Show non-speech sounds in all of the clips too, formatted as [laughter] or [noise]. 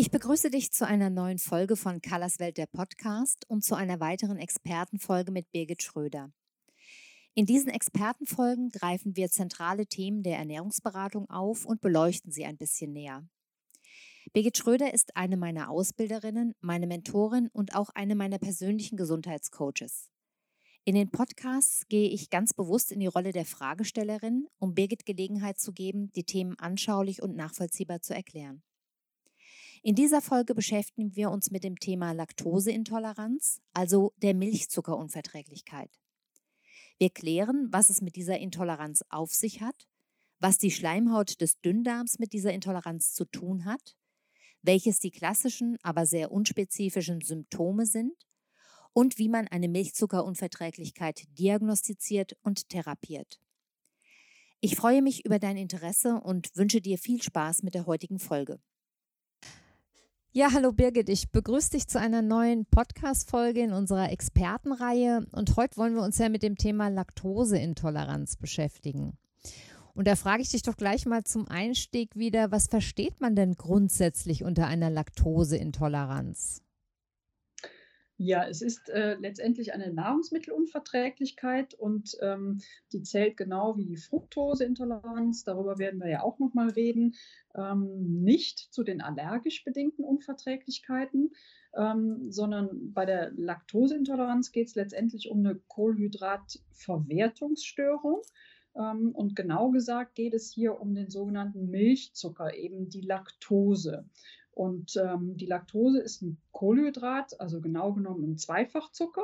Ich begrüße dich zu einer neuen Folge von Colors Welt der Podcast und zu einer weiteren Expertenfolge mit Birgit Schröder. In diesen Expertenfolgen greifen wir zentrale Themen der Ernährungsberatung auf und beleuchten sie ein bisschen näher. Birgit Schröder ist eine meiner Ausbilderinnen, meine Mentorin und auch eine meiner persönlichen Gesundheitscoaches. In den Podcasts gehe ich ganz bewusst in die Rolle der Fragestellerin, um Birgit Gelegenheit zu geben, die Themen anschaulich und nachvollziehbar zu erklären. In dieser Folge beschäftigen wir uns mit dem Thema Laktoseintoleranz, also der Milchzuckerunverträglichkeit. Wir klären, was es mit dieser Intoleranz auf sich hat, was die Schleimhaut des Dünndarms mit dieser Intoleranz zu tun hat, welches die klassischen, aber sehr unspezifischen Symptome sind und wie man eine Milchzuckerunverträglichkeit diagnostiziert und therapiert. Ich freue mich über dein Interesse und wünsche dir viel Spaß mit der heutigen Folge. Ja, hallo Birgit, ich begrüße dich zu einer neuen Podcast-Folge in unserer Expertenreihe und heute wollen wir uns ja mit dem Thema Laktoseintoleranz beschäftigen. Und da frage ich dich doch gleich mal zum Einstieg wieder, was versteht man denn grundsätzlich unter einer Laktoseintoleranz? Ja, es ist äh, letztendlich eine Nahrungsmittelunverträglichkeit und ähm, die zählt genau wie die Fructoseintoleranz, darüber werden wir ja auch nochmal reden, ähm, nicht zu den allergisch bedingten Unverträglichkeiten, ähm, sondern bei der Laktoseintoleranz geht es letztendlich um eine Kohlenhydratverwertungsstörung. Ähm, und genau gesagt geht es hier um den sogenannten Milchzucker, eben die Laktose. Und ähm, die Laktose ist ein Kohlenhydrat, also genau genommen ein Zweifachzucker,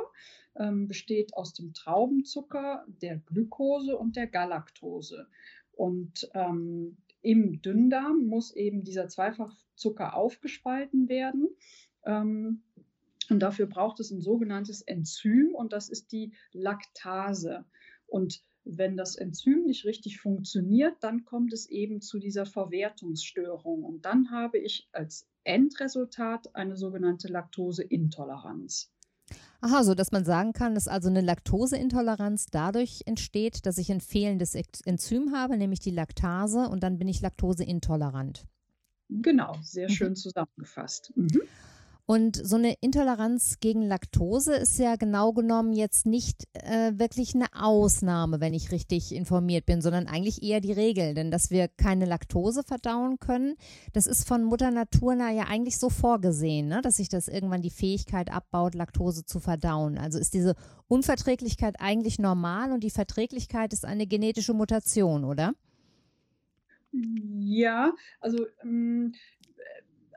ähm, besteht aus dem Traubenzucker, der Glukose und der Galaktose. Und ähm, im Dünndarm muss eben dieser Zweifachzucker aufgespalten werden. Ähm, und dafür braucht es ein sogenanntes Enzym und das ist die Laktase. Und wenn das Enzym nicht richtig funktioniert, dann kommt es eben zu dieser Verwertungsstörung. Und dann habe ich als Endresultat eine sogenannte Laktoseintoleranz. Aha, so dass man sagen kann, dass also eine Laktoseintoleranz dadurch entsteht, dass ich ein fehlendes Enzym habe, nämlich die Laktase, und dann bin ich laktoseintolerant. Genau, sehr mhm. schön zusammengefasst. Mhm. Und so eine Intoleranz gegen Laktose ist ja genau genommen jetzt nicht äh, wirklich eine Ausnahme, wenn ich richtig informiert bin, sondern eigentlich eher die Regel. Denn dass wir keine Laktose verdauen können, das ist von Mutter Natur ja eigentlich so vorgesehen, ne? dass sich das irgendwann die Fähigkeit abbaut, Laktose zu verdauen. Also ist diese Unverträglichkeit eigentlich normal und die Verträglichkeit ist eine genetische Mutation, oder? Ja, also ähm,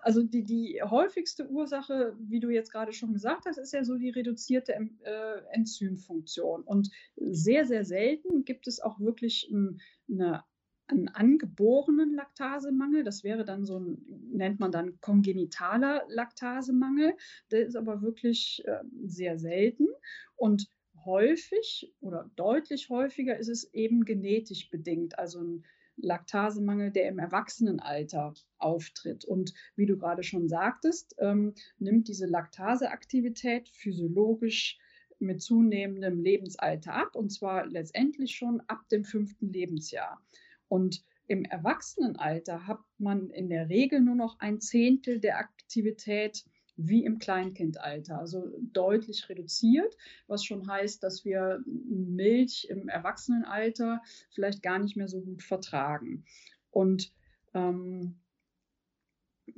also die, die häufigste Ursache, wie du jetzt gerade schon gesagt hast, ist ja so die reduzierte äh, Enzymfunktion. Und sehr, sehr selten gibt es auch wirklich ein, eine einen angeborenen Laktasemangel. Das wäre dann so ein, nennt man dann kongenitaler Laktasemangel. Der ist aber wirklich äh, sehr selten. Und häufig oder deutlich häufiger ist es eben genetisch bedingt. Also ein Laktasemangel, der im Erwachsenenalter auftritt. Und wie du gerade schon sagtest, ähm, nimmt diese Laktaseaktivität physiologisch mit zunehmendem Lebensalter ab, und zwar letztendlich schon ab dem fünften Lebensjahr. Und im Erwachsenenalter hat man in der Regel nur noch ein Zehntel der Aktivität wie im Kleinkindalter, also deutlich reduziert, was schon heißt, dass wir Milch im Erwachsenenalter vielleicht gar nicht mehr so gut vertragen. Und ähm,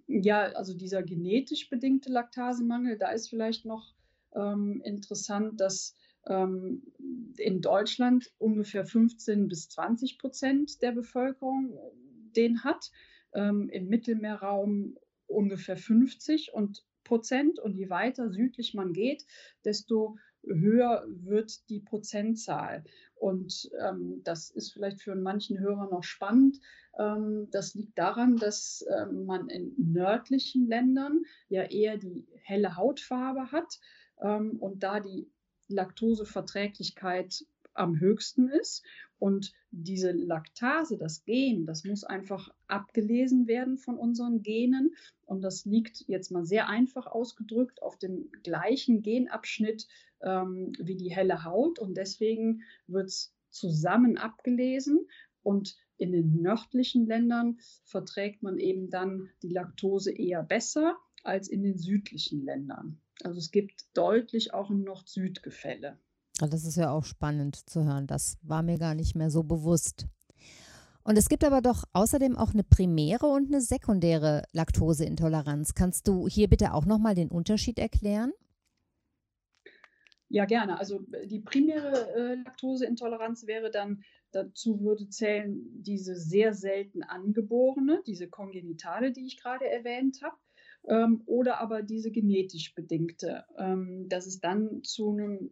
ja, also dieser genetisch bedingte Laktasemangel, da ist vielleicht noch ähm, interessant, dass ähm, in Deutschland ungefähr 15 bis 20 Prozent der Bevölkerung den hat, ähm, im Mittelmeerraum ungefähr 50 und Prozent. Und je weiter südlich man geht, desto höher wird die Prozentzahl. Und ähm, das ist vielleicht für manchen Hörer noch spannend. Ähm, das liegt daran, dass ähm, man in nördlichen Ländern ja eher die helle Hautfarbe hat ähm, und da die Laktoseverträglichkeit am höchsten ist. Und diese Laktase, das Gen, das muss einfach abgelesen werden von unseren Genen. Und das liegt jetzt mal sehr einfach ausgedrückt auf dem gleichen Genabschnitt ähm, wie die helle Haut. Und deswegen wird es zusammen abgelesen. Und in den nördlichen Ländern verträgt man eben dann die Laktose eher besser als in den südlichen Ländern. Also es gibt deutlich auch ein Nord-Süd-Gefälle. Das ist ja auch spannend zu hören. Das war mir gar nicht mehr so bewusst. Und es gibt aber doch außerdem auch eine primäre und eine sekundäre Laktoseintoleranz. Kannst du hier bitte auch nochmal den Unterschied erklären? Ja, gerne. Also die primäre äh, Laktoseintoleranz wäre dann, dazu würde zählen diese sehr selten angeborene, diese kongenitale, die ich gerade erwähnt habe, ähm, oder aber diese genetisch bedingte, ähm, dass es dann zu einem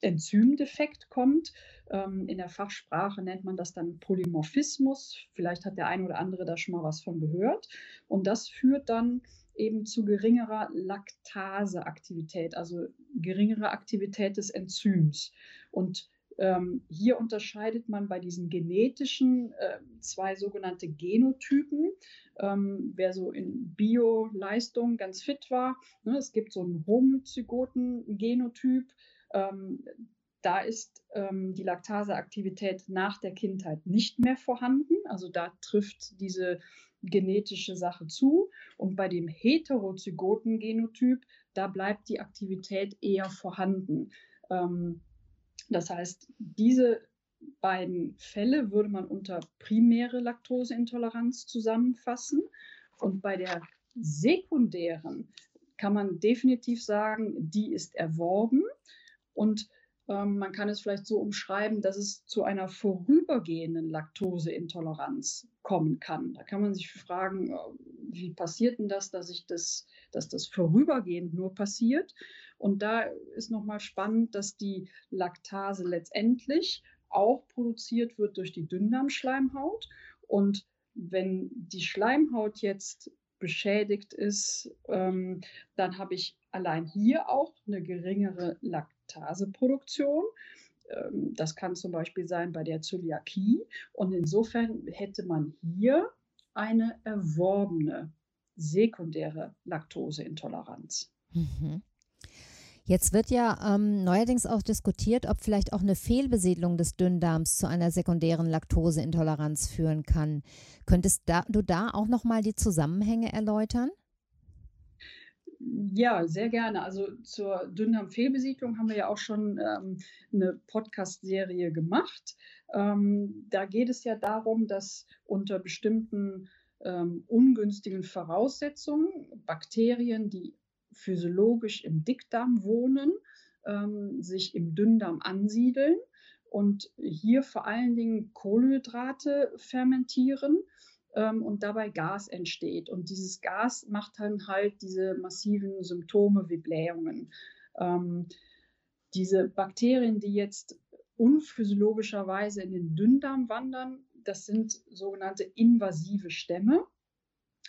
Enzymdefekt kommt. Ähm, in der Fachsprache nennt man das dann Polymorphismus. Vielleicht hat der eine oder andere da schon mal was von gehört. Und das führt dann eben zu geringerer Laktaseaktivität, also geringere Aktivität des Enzyms. Und ähm, hier unterscheidet man bei diesen genetischen äh, zwei sogenannte Genotypen. Ähm, wer so in Bio-Leistung ganz fit war, ne, es gibt so einen homozygoten Genotyp, ähm, da ist ähm, die Laktaseaktivität nach der Kindheit nicht mehr vorhanden. Also da trifft diese genetische Sache zu. Und bei dem heterozygoten Genotyp, da bleibt die Aktivität eher vorhanden. Ähm, das heißt, diese beiden Fälle würde man unter primäre Laktoseintoleranz zusammenfassen. Und bei der sekundären kann man definitiv sagen, die ist erworben. Und ähm, man kann es vielleicht so umschreiben, dass es zu einer vorübergehenden Laktoseintoleranz kommen kann. Da kann man sich fragen, äh, wie passiert denn das, dass ich das, dass das vorübergehend nur passiert? Und da ist nochmal spannend, dass die Laktase letztendlich auch produziert wird durch die Dünndarmschleimhaut. Und wenn die Schleimhaut jetzt beschädigt ist, ähm, dann habe ich allein hier auch eine geringere Laktaseproduktion. Ähm, das kann zum Beispiel sein bei der Zöliakie. Und insofern hätte man hier eine erworbene sekundäre Laktoseintoleranz. Mhm. Jetzt wird ja ähm, neuerdings auch diskutiert, ob vielleicht auch eine Fehlbesiedlung des Dünndarms zu einer sekundären Laktoseintoleranz führen kann. Könntest da, du da auch noch mal die Zusammenhänge erläutern? Ja, sehr gerne. Also zur Dünndarmfehlbesiedlung haben wir ja auch schon ähm, eine Podcast-Serie gemacht. Ähm, da geht es ja darum, dass unter bestimmten ähm, ungünstigen Voraussetzungen Bakterien, die physiologisch im Dickdarm wohnen, ähm, sich im Dünndarm ansiedeln und hier vor allen Dingen Kohlenhydrate fermentieren ähm, und dabei Gas entsteht. Und dieses Gas macht dann halt diese massiven Symptome wie Blähungen. Ähm, diese Bakterien, die jetzt unphysiologischerweise in den Dünndarm wandern, das sind sogenannte invasive Stämme.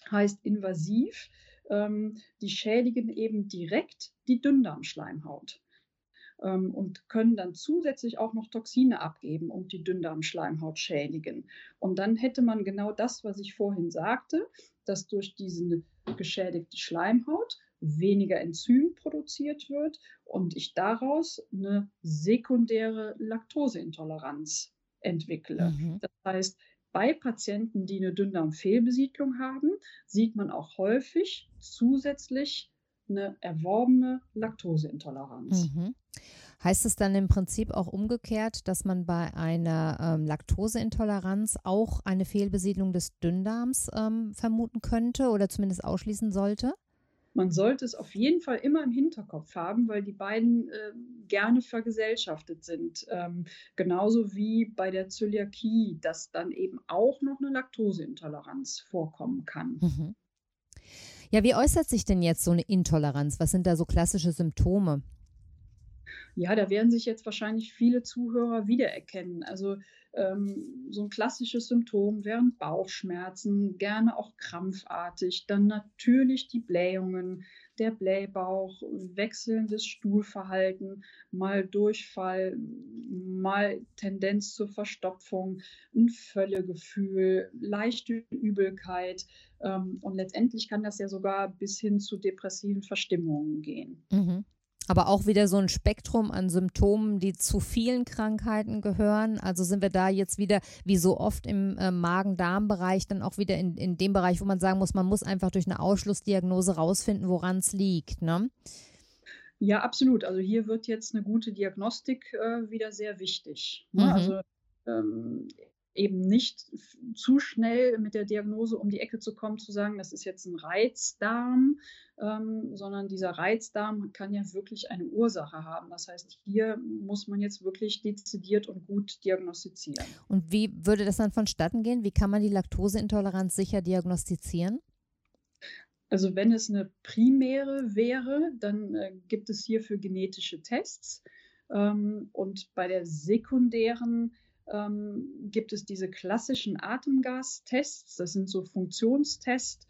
Heißt invasiv, ähm, die schädigen eben direkt die Dünndarmschleimhaut ähm, und können dann zusätzlich auch noch Toxine abgeben und die Dünndarmschleimhaut schädigen. Und dann hätte man genau das, was ich vorhin sagte, dass durch diese geschädigte Schleimhaut weniger Enzym produziert wird und ich daraus eine sekundäre Laktoseintoleranz entwickle. Mhm. Das heißt, bei Patienten, die eine Dünndarmfehlbesiedlung haben, sieht man auch häufig zusätzlich eine erworbene Laktoseintoleranz. Mhm. Heißt es dann im Prinzip auch umgekehrt, dass man bei einer ähm, Laktoseintoleranz auch eine Fehlbesiedlung des Dünndarms ähm, vermuten könnte oder zumindest ausschließen sollte? Man sollte es auf jeden Fall immer im Hinterkopf haben, weil die beiden äh, gerne vergesellschaftet sind. Ähm, genauso wie bei der Zöliakie, dass dann eben auch noch eine Laktoseintoleranz vorkommen kann. Mhm. Ja, wie äußert sich denn jetzt so eine Intoleranz? Was sind da so klassische Symptome? Ja, da werden sich jetzt wahrscheinlich viele Zuhörer wiedererkennen. Also ähm, so ein klassisches Symptom wären Bauchschmerzen, gerne auch krampfartig, dann natürlich die Blähungen, der Blähbauch, wechselndes Stuhlverhalten, mal Durchfall, mal Tendenz zur Verstopfung, ein Völlegefühl, leichte Übelkeit. Ähm, und letztendlich kann das ja sogar bis hin zu depressiven Verstimmungen gehen. Mhm aber auch wieder so ein Spektrum an Symptomen, die zu vielen Krankheiten gehören. Also sind wir da jetzt wieder, wie so oft im äh, Magen-Darm-Bereich, dann auch wieder in, in dem Bereich, wo man sagen muss, man muss einfach durch eine Ausschlussdiagnose rausfinden, woran es liegt. Ne? Ja, absolut. Also hier wird jetzt eine gute Diagnostik äh, wieder sehr wichtig. Ne? Mhm. Also ähm, eben nicht zu schnell mit der Diagnose um die Ecke zu kommen, zu sagen, das ist jetzt ein Reizdarm, ähm, sondern dieser Reizdarm kann ja wirklich eine Ursache haben. Das heißt, hier muss man jetzt wirklich dezidiert und gut diagnostizieren. Und wie würde das dann vonstatten gehen? Wie kann man die Laktoseintoleranz sicher diagnostizieren? Also wenn es eine primäre wäre, dann äh, gibt es hierfür genetische Tests. Ähm, und bei der sekundären ähm, gibt es diese klassischen Atemgastests. Das sind so Funktionstests.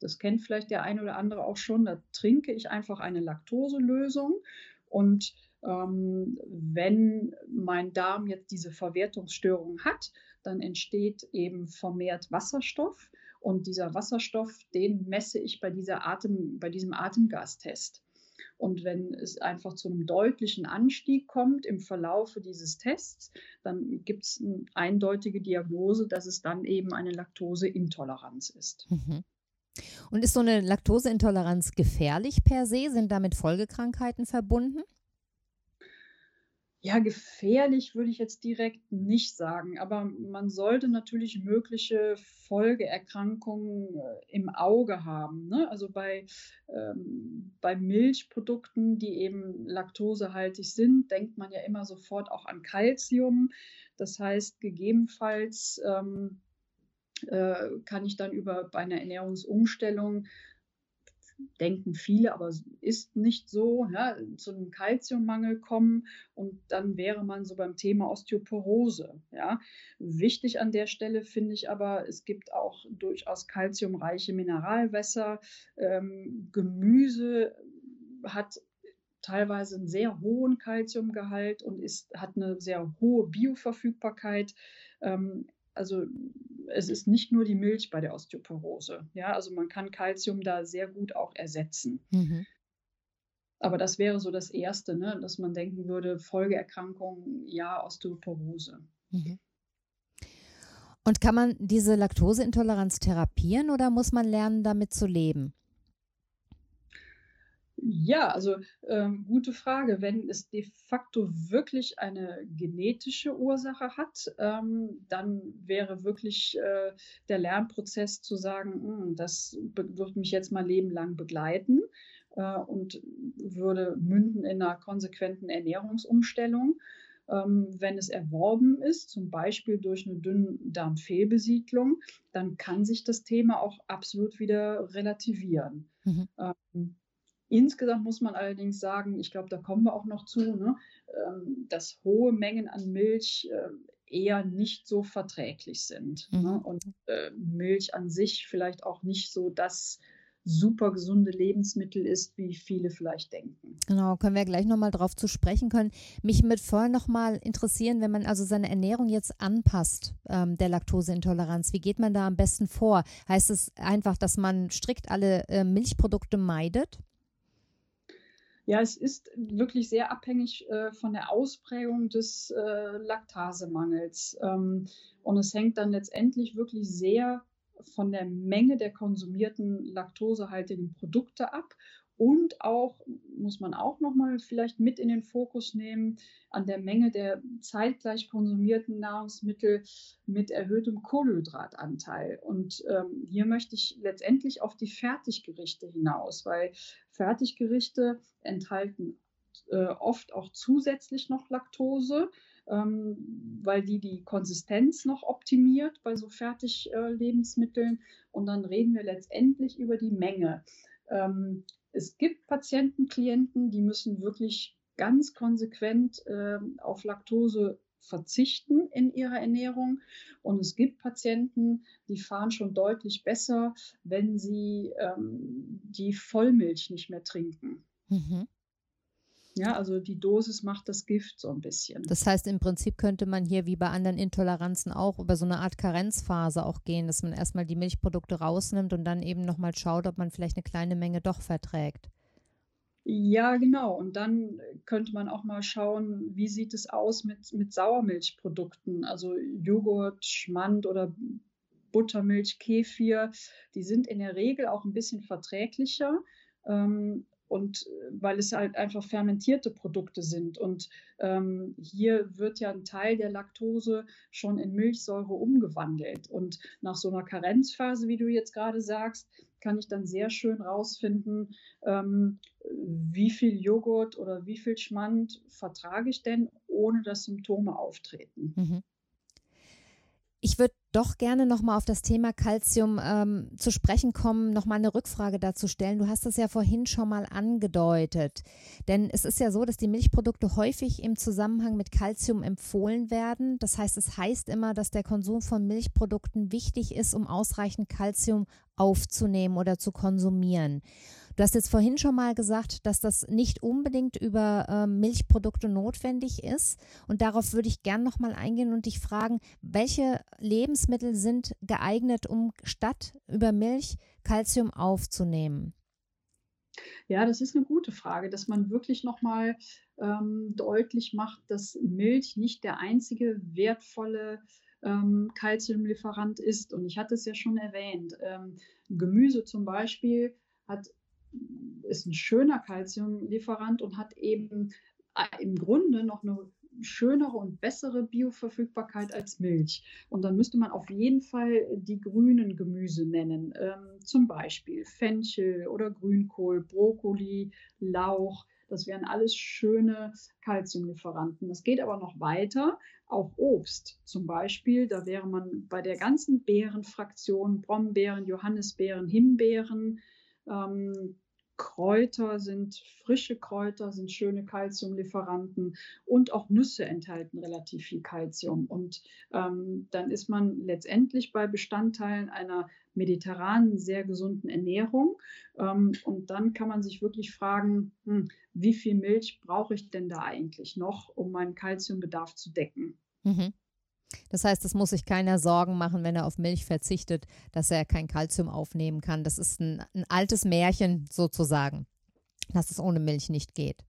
Das kennt vielleicht der eine oder andere auch schon. Da trinke ich einfach eine Laktoselösung und ähm, wenn mein Darm jetzt diese Verwertungsstörung hat, dann entsteht eben vermehrt Wasserstoff. Und dieser Wasserstoff, den messe ich bei, dieser Atem, bei diesem Atemgastest. Und wenn es einfach zu einem deutlichen Anstieg kommt im Verlaufe dieses Tests, dann gibt es eine eindeutige Diagnose, dass es dann eben eine Laktoseintoleranz ist. Mhm. Und ist so eine Laktoseintoleranz gefährlich per se? Sind damit Folgekrankheiten verbunden? Ja, gefährlich würde ich jetzt direkt nicht sagen, aber man sollte natürlich mögliche Folgeerkrankungen äh, im Auge haben. Ne? Also bei, ähm, bei Milchprodukten, die eben laktosehaltig sind, denkt man ja immer sofort auch an Kalzium. Das heißt, gegebenenfalls ähm, äh, kann ich dann über bei einer Ernährungsumstellung denken viele, aber ist nicht so, ja, zu einem Kalziummangel kommen und dann wäre man so beim Thema Osteoporose. Ja. Wichtig an der Stelle finde ich aber, es gibt auch durchaus kalziumreiche Mineralwässer. Ähm, Gemüse hat teilweise einen sehr hohen Kalziumgehalt und ist, hat eine sehr hohe Bioverfügbarkeit. Ähm, also es ist nicht nur die Milch bei der Osteoporose. Ja, also man kann Kalzium da sehr gut auch ersetzen. Mhm. Aber das wäre so das Erste, ne, dass man denken würde, Folgeerkrankung, ja, Osteoporose. Mhm. Und kann man diese Laktoseintoleranz therapieren oder muss man lernen, damit zu leben? Ja, also ähm, gute Frage. Wenn es de facto wirklich eine genetische Ursache hat, ähm, dann wäre wirklich äh, der Lernprozess zu sagen, hm, das wird mich jetzt mal lebenlang begleiten äh, und würde münden in einer konsequenten Ernährungsumstellung. Ähm, wenn es erworben ist, zum Beispiel durch eine Dünndarmfehlbesiedlung, dann kann sich das Thema auch absolut wieder relativieren. Mhm. Ähm, Insgesamt muss man allerdings sagen, ich glaube, da kommen wir auch noch zu, ne, ähm, dass hohe Mengen an Milch äh, eher nicht so verträglich sind. Ne, mhm. Ne, und äh, Milch an sich vielleicht auch nicht so das super gesunde Lebensmittel ist, wie viele vielleicht denken. Genau, können wir gleich nochmal drauf zu sprechen können. Mich mit vorher nochmal interessieren, wenn man also seine Ernährung jetzt anpasst, ähm, der Laktoseintoleranz, wie geht man da am besten vor? Heißt es einfach, dass man strikt alle äh, Milchprodukte meidet? Ja, es ist wirklich sehr abhängig äh, von der Ausprägung des äh, Laktasemangels. Ähm, und es hängt dann letztendlich wirklich sehr von der Menge der konsumierten laktosehaltigen Produkte ab und auch, muss man auch nochmal vielleicht mit in den Fokus nehmen, an der Menge der zeitgleich konsumierten Nahrungsmittel mit erhöhtem Kohlenhydratanteil. Und ähm, hier möchte ich letztendlich auf die Fertiggerichte hinaus, weil Fertiggerichte enthalten äh, oft auch zusätzlich noch Laktose. Ähm, weil die die Konsistenz noch optimiert bei so Fertiglebensmitteln. Äh, und dann reden wir letztendlich über die Menge. Ähm, es gibt Patienten, Klienten, die müssen wirklich ganz konsequent äh, auf Laktose verzichten in ihrer Ernährung. Und es gibt Patienten, die fahren schon deutlich besser, wenn sie ähm, die Vollmilch nicht mehr trinken. Mhm. Ja, also die Dosis macht das Gift so ein bisschen. Das heißt, im Prinzip könnte man hier wie bei anderen Intoleranzen auch über so eine Art Karenzphase auch gehen, dass man erstmal die Milchprodukte rausnimmt und dann eben nochmal schaut, ob man vielleicht eine kleine Menge doch verträgt. Ja, genau. Und dann könnte man auch mal schauen, wie sieht es aus mit, mit Sauermilchprodukten, also Joghurt, Schmand oder Buttermilch, Kefir. Die sind in der Regel auch ein bisschen verträglicher. Ähm, und äh, weil es halt einfach fermentierte Produkte sind. Und ähm, hier wird ja ein Teil der Laktose schon in Milchsäure umgewandelt. Und nach so einer Karenzphase, wie du jetzt gerade sagst, kann ich dann sehr schön rausfinden, ähm, wie viel Joghurt oder wie viel Schmand vertrage ich denn, ohne dass Symptome auftreten. Mhm. Ich würde doch gerne nochmal auf das Thema Calcium ähm, zu sprechen kommen, nochmal eine Rückfrage dazu stellen. Du hast es ja vorhin schon mal angedeutet. Denn es ist ja so, dass die Milchprodukte häufig im Zusammenhang mit Calcium empfohlen werden. Das heißt, es heißt immer, dass der Konsum von Milchprodukten wichtig ist, um ausreichend Calcium aufzunehmen oder zu konsumieren. Du hast jetzt vorhin schon mal gesagt, dass das nicht unbedingt über äh, Milchprodukte notwendig ist. Und darauf würde ich gern nochmal eingehen und dich fragen, welche Lebensmittel sind geeignet, um statt über Milch Kalzium aufzunehmen? Ja, das ist eine gute Frage, dass man wirklich nochmal ähm, deutlich macht, dass Milch nicht der einzige wertvolle ähm, ist. Und ich hatte es ja schon erwähnt. Ähm, Gemüse zum Beispiel hat ist ein schöner Kalziumlieferant und hat eben äh, im Grunde noch eine schönere und bessere Bioverfügbarkeit als Milch. Und dann müsste man auf jeden Fall die grünen Gemüse nennen, ähm, zum Beispiel Fenchel oder Grünkohl, Brokkoli, Lauch. Das wären alles schöne Kalziumlieferanten. Das geht aber noch weiter. Auch Obst zum Beispiel, da wäre man bei der ganzen Beerenfraktion, Brombeeren, Johannisbeeren, Himbeeren, ähm, Kräuter sind, frische Kräuter sind schöne Kalziumlieferanten und auch Nüsse enthalten relativ viel Kalzium. Und ähm, dann ist man letztendlich bei Bestandteilen einer mediterranen, sehr gesunden Ernährung. Ähm, und dann kann man sich wirklich fragen, hm, wie viel Milch brauche ich denn da eigentlich noch, um meinen Kalziumbedarf zu decken? Mhm. Das heißt, es muss sich keiner Sorgen machen, wenn er auf Milch verzichtet, dass er kein Kalzium aufnehmen kann. Das ist ein, ein altes Märchen sozusagen, dass es ohne Milch nicht geht.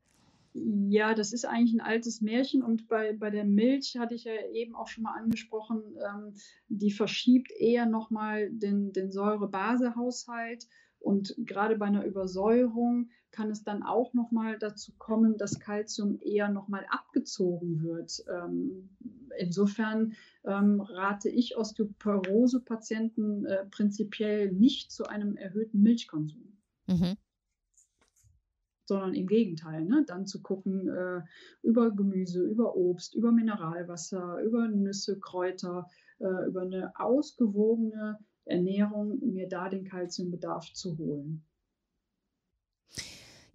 Ja, das ist eigentlich ein altes Märchen und bei, bei der Milch hatte ich ja eben auch schon mal angesprochen, ähm, die verschiebt eher nochmal den, den Säure-Base-Haushalt und gerade bei einer Übersäuerung kann es dann auch nochmal dazu kommen, dass Kalzium eher nochmal abgezogen wird. Ähm, insofern ähm, rate ich Osteoporose-Patienten äh, prinzipiell nicht zu einem erhöhten Milchkonsum. Mhm. Sondern im Gegenteil, ne? dann zu gucken äh, über Gemüse, über Obst, über Mineralwasser, über Nüsse, Kräuter, äh, über eine ausgewogene Ernährung, mir da den Kalziumbedarf zu holen.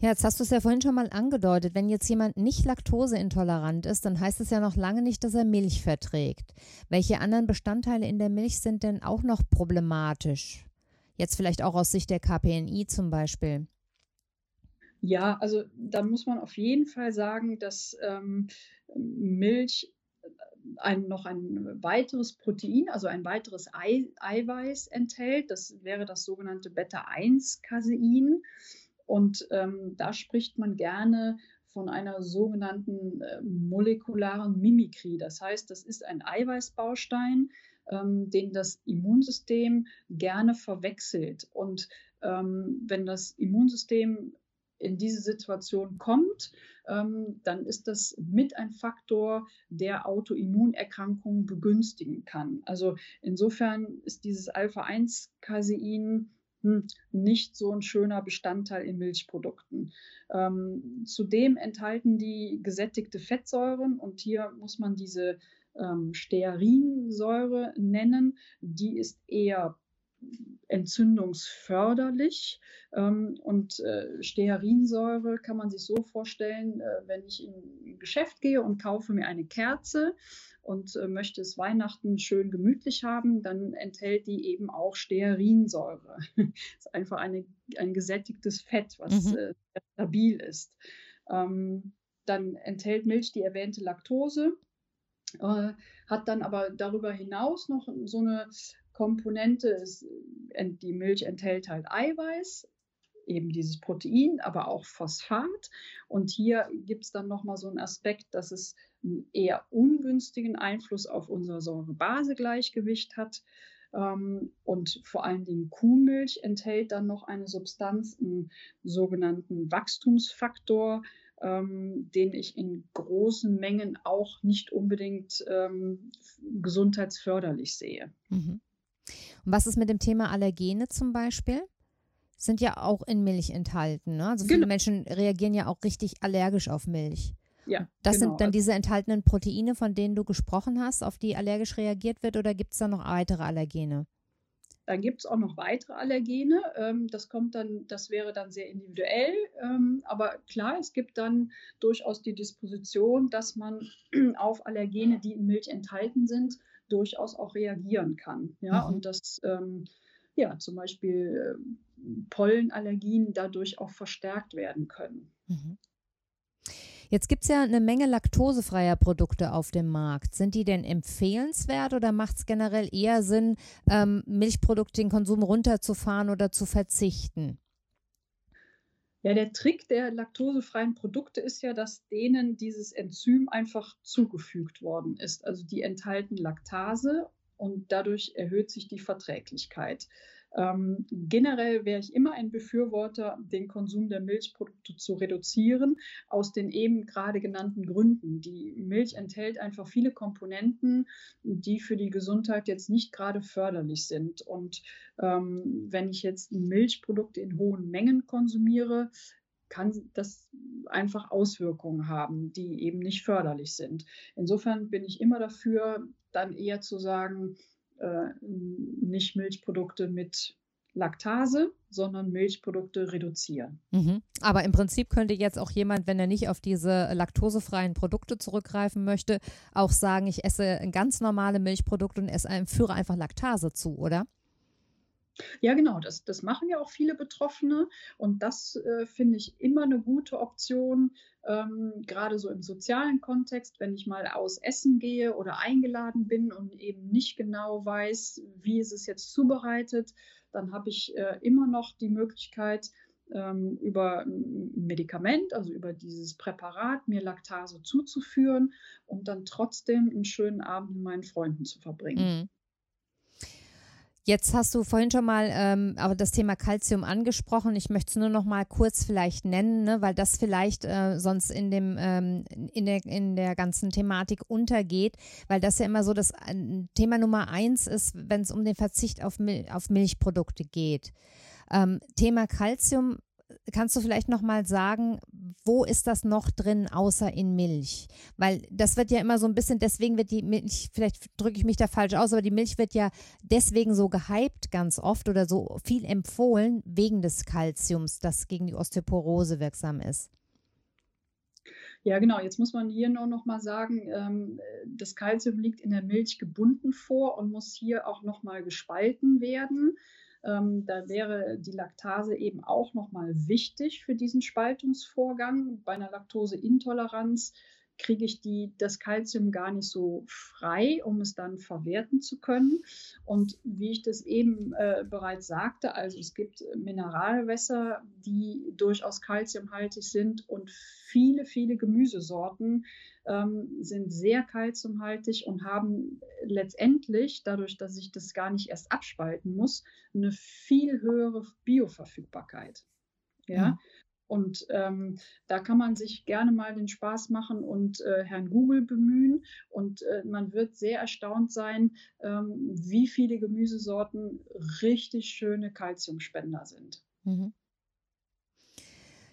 Ja, jetzt hast du es ja vorhin schon mal angedeutet. Wenn jetzt jemand nicht laktoseintolerant ist, dann heißt es ja noch lange nicht, dass er Milch verträgt. Welche anderen Bestandteile in der Milch sind denn auch noch problematisch? Jetzt vielleicht auch aus Sicht der KPNI zum Beispiel. Ja, also da muss man auf jeden Fall sagen, dass ähm, Milch ein, noch ein weiteres Protein, also ein weiteres Ei, Eiweiß enthält. Das wäre das sogenannte Beta-1-Casein. Und ähm, da spricht man gerne von einer sogenannten äh, molekularen Mimikrie. Das heißt, das ist ein Eiweißbaustein, ähm, den das Immunsystem gerne verwechselt. Und ähm, wenn das Immunsystem in diese Situation kommt, ähm, dann ist das mit ein Faktor, der Autoimmunerkrankungen begünstigen kann. Also insofern ist dieses Alpha-1-Casein hm, nicht so ein schöner Bestandteil in Milchprodukten. Ähm, zudem enthalten die gesättigte Fettsäuren und hier muss man diese ähm, Stearinsäure nennen. Die ist eher entzündungsförderlich. Ähm, und äh, Stearinsäure kann man sich so vorstellen, äh, wenn ich in ein Geschäft gehe und kaufe mir eine Kerze und äh, möchte es Weihnachten schön gemütlich haben, dann enthält die eben auch Stearinsäure. das [laughs] ist einfach eine, ein gesättigtes Fett, was mhm. stabil ist. Ähm, dann enthält Milch die erwähnte Laktose, äh, hat dann aber darüber hinaus noch so eine Komponente, ist, die Milch enthält halt Eiweiß, eben dieses Protein, aber auch Phosphat. Und hier gibt es dann nochmal so einen Aspekt, dass es einen eher ungünstigen Einfluss auf unser Säure-Base-Gleichgewicht hat. Ähm, und vor allen Dingen Kuhmilch enthält dann noch eine Substanz, einen sogenannten Wachstumsfaktor, ähm, den ich in großen Mengen auch nicht unbedingt ähm, gesundheitsförderlich sehe. Mhm. Und was ist mit dem Thema Allergene zum Beispiel? Sind ja auch in Milch enthalten. Ne? Also viele genau. Menschen reagieren ja auch richtig allergisch auf Milch. Ja, das genau. sind dann diese enthaltenen Proteine, von denen du gesprochen hast, auf die allergisch reagiert wird, oder gibt es da noch weitere Allergene? Dann gibt es auch noch weitere Allergene. Ähm, das kommt dann, das wäre dann sehr individuell. Ähm, aber klar, es gibt dann durchaus die Disposition, dass man [clears throat] auf Allergene, die in Milch enthalten sind, durchaus auch reagieren kann. Ja, mhm. und dass ähm, ja zum Beispiel Pollenallergien dadurch auch verstärkt werden können. Mhm. Jetzt gibt es ja eine Menge laktosefreier Produkte auf dem Markt. Sind die denn empfehlenswert oder macht es generell eher Sinn, ähm, Milchprodukte, den Konsum runterzufahren oder zu verzichten? Ja, der Trick der laktosefreien Produkte ist ja, dass denen dieses Enzym einfach zugefügt worden ist. Also die enthalten Laktase und dadurch erhöht sich die Verträglichkeit. Ähm, generell wäre ich immer ein Befürworter, den Konsum der Milchprodukte zu reduzieren, aus den eben gerade genannten Gründen. Die Milch enthält einfach viele Komponenten, die für die Gesundheit jetzt nicht gerade förderlich sind. Und ähm, wenn ich jetzt Milchprodukte in hohen Mengen konsumiere, kann das einfach Auswirkungen haben, die eben nicht förderlich sind. Insofern bin ich immer dafür, dann eher zu sagen, äh, nicht Milchprodukte mit Laktase, sondern Milchprodukte reduzieren. Mhm. Aber im Prinzip könnte jetzt auch jemand, wenn er nicht auf diese laktosefreien Produkte zurückgreifen möchte, auch sagen, ich esse ganz normale Milchprodukte und esse, führe einfach Laktase zu, oder? Ja, genau, das, das machen ja auch viele Betroffene und das äh, finde ich immer eine gute Option, ähm, gerade so im sozialen Kontext, wenn ich mal aus Essen gehe oder eingeladen bin und eben nicht genau weiß, wie ist es jetzt zubereitet, dann habe ich äh, immer noch die Möglichkeit, ähm, über ein Medikament, also über dieses Präparat, mir Laktase zuzuführen und dann trotzdem einen schönen Abend mit meinen Freunden zu verbringen. Mhm. Jetzt hast du vorhin schon mal ähm, aber das Thema Calcium angesprochen. Ich möchte es nur noch mal kurz vielleicht nennen, ne, weil das vielleicht äh, sonst in dem ähm, in der in der ganzen Thematik untergeht, weil das ja immer so das Thema Nummer eins ist, wenn es um den Verzicht auf, Mil auf Milchprodukte geht. Ähm, Thema Calcium kannst du vielleicht noch mal sagen, wo ist das noch drin außer in Milch? Weil das wird ja immer so ein bisschen, deswegen wird die Milch, vielleicht drücke ich mich da falsch aus, aber die Milch wird ja deswegen so gehypt ganz oft oder so viel empfohlen wegen des Kalziums, das gegen die Osteoporose wirksam ist. Ja, genau. Jetzt muss man hier nur noch mal sagen, ähm, das Kalzium liegt in der Milch gebunden vor und muss hier auch noch mal gespalten werden. Ähm, da wäre die Laktase eben auch nochmal wichtig für diesen Spaltungsvorgang. Bei einer Laktoseintoleranz kriege ich die, das Kalzium gar nicht so frei, um es dann verwerten zu können. Und wie ich das eben äh, bereits sagte, also es gibt Mineralwässer, die durchaus kalziumhaltig sind und viele, viele Gemüsesorten ähm, sind sehr kalziumhaltig und haben letztendlich, dadurch, dass ich das gar nicht erst abspalten muss, eine viel höhere Bioverfügbarkeit. Ja, mhm. Und ähm, da kann man sich gerne mal den Spaß machen und äh, Herrn Google bemühen. Und äh, man wird sehr erstaunt sein, ähm, wie viele Gemüsesorten richtig schöne Kalziumspender sind. Mhm.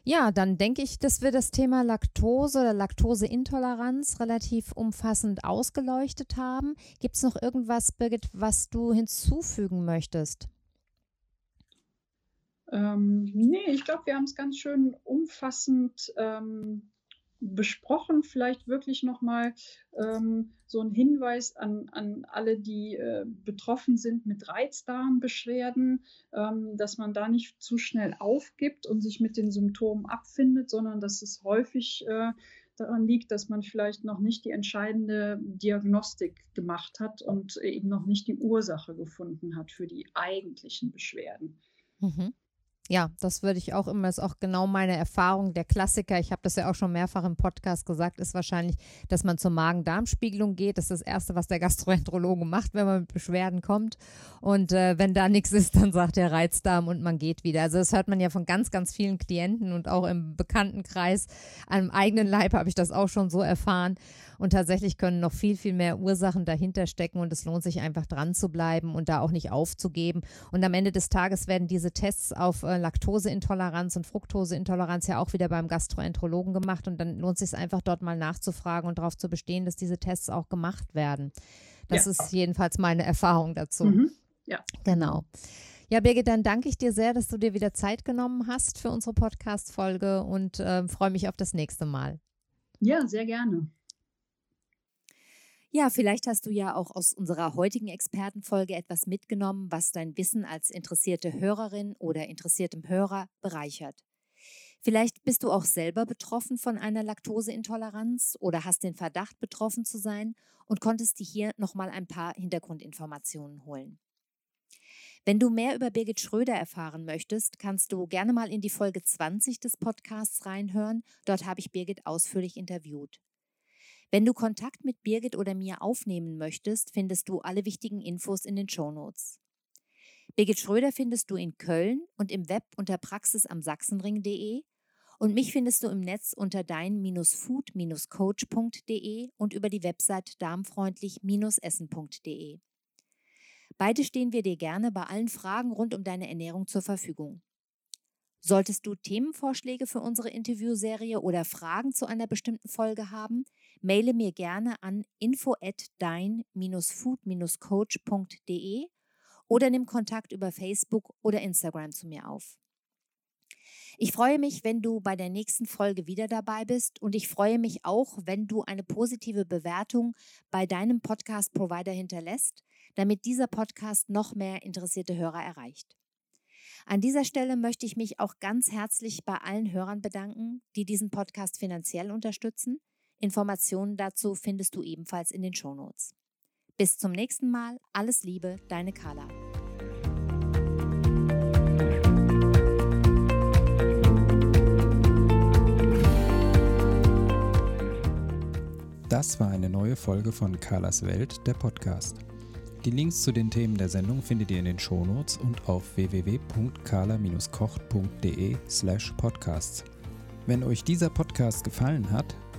Ja, dann denke ich, dass wir das Thema Laktose oder Laktoseintoleranz relativ umfassend ausgeleuchtet haben. Gibt es noch irgendwas, Birgit, was du hinzufügen möchtest? Ähm, nee, ich glaube, wir haben es ganz schön umfassend ähm, besprochen. Vielleicht wirklich nochmal ähm, so ein Hinweis an, an alle, die äh, betroffen sind mit Reizdarmbeschwerden, ähm, dass man da nicht zu schnell aufgibt und sich mit den Symptomen abfindet, sondern dass es häufig äh, daran liegt, dass man vielleicht noch nicht die entscheidende Diagnostik gemacht hat und eben noch nicht die Ursache gefunden hat für die eigentlichen Beschwerden. Mhm. Ja, das würde ich auch immer, ist auch genau meine Erfahrung. Der Klassiker, ich habe das ja auch schon mehrfach im Podcast gesagt, ist wahrscheinlich, dass man zur Magen-Darm-Spiegelung geht. Das ist das Erste, was der Gastroenterologe macht, wenn man mit Beschwerden kommt. Und äh, wenn da nichts ist, dann sagt der Reizdarm und man geht wieder. Also das hört man ja von ganz, ganz vielen Klienten und auch im Bekanntenkreis. Am eigenen Leib habe ich das auch schon so erfahren. Und tatsächlich können noch viel, viel mehr Ursachen dahinter stecken und es lohnt sich einfach dran zu bleiben und da auch nicht aufzugeben. Und am Ende des Tages werden diese Tests auf äh, Laktoseintoleranz und Fructoseintoleranz ja auch wieder beim Gastroenterologen gemacht und dann lohnt es sich einfach dort mal nachzufragen und darauf zu bestehen, dass diese Tests auch gemacht werden. Das ja. ist jedenfalls meine Erfahrung dazu. Mhm. Ja. Genau. Ja, Birgit, dann danke ich dir sehr, dass du dir wieder Zeit genommen hast für unsere Podcast-Folge und äh, freue mich auf das nächste Mal. Ja, sehr gerne. Ja, vielleicht hast du ja auch aus unserer heutigen Expertenfolge etwas mitgenommen, was dein Wissen als interessierte Hörerin oder interessiertem Hörer bereichert. Vielleicht bist du auch selber betroffen von einer Laktoseintoleranz oder hast den Verdacht, betroffen zu sein und konntest dir hier nochmal ein paar Hintergrundinformationen holen. Wenn du mehr über Birgit Schröder erfahren möchtest, kannst du gerne mal in die Folge 20 des Podcasts reinhören. Dort habe ich Birgit ausführlich interviewt. Wenn du Kontakt mit Birgit oder mir aufnehmen möchtest, findest du alle wichtigen Infos in den Shownotes. Birgit Schröder findest du in Köln und im Web unter praxis am Sachsenring.de und mich findest du im Netz unter dein-food-coach.de und über die Website darmfreundlich-essen.de. Beide stehen wir dir gerne bei allen Fragen rund um deine Ernährung zur Verfügung. Solltest du Themenvorschläge für unsere Interviewserie oder Fragen zu einer bestimmten Folge haben, maile mir gerne an info at dein-food-coach.de oder nimm Kontakt über Facebook oder Instagram zu mir auf. Ich freue mich, wenn du bei der nächsten Folge wieder dabei bist und ich freue mich auch, wenn du eine positive Bewertung bei deinem Podcast-Provider hinterlässt, damit dieser Podcast noch mehr interessierte Hörer erreicht. An dieser Stelle möchte ich mich auch ganz herzlich bei allen Hörern bedanken, die diesen Podcast finanziell unterstützen. Informationen dazu findest du ebenfalls in den Shownotes. Bis zum nächsten Mal, alles Liebe, deine Carla. Das war eine neue Folge von Carlas Welt, der Podcast. Die Links zu den Themen der Sendung findet ihr in den Shownotes und auf www.kala-kocht.de slash podcasts. Wenn euch dieser Podcast gefallen hat,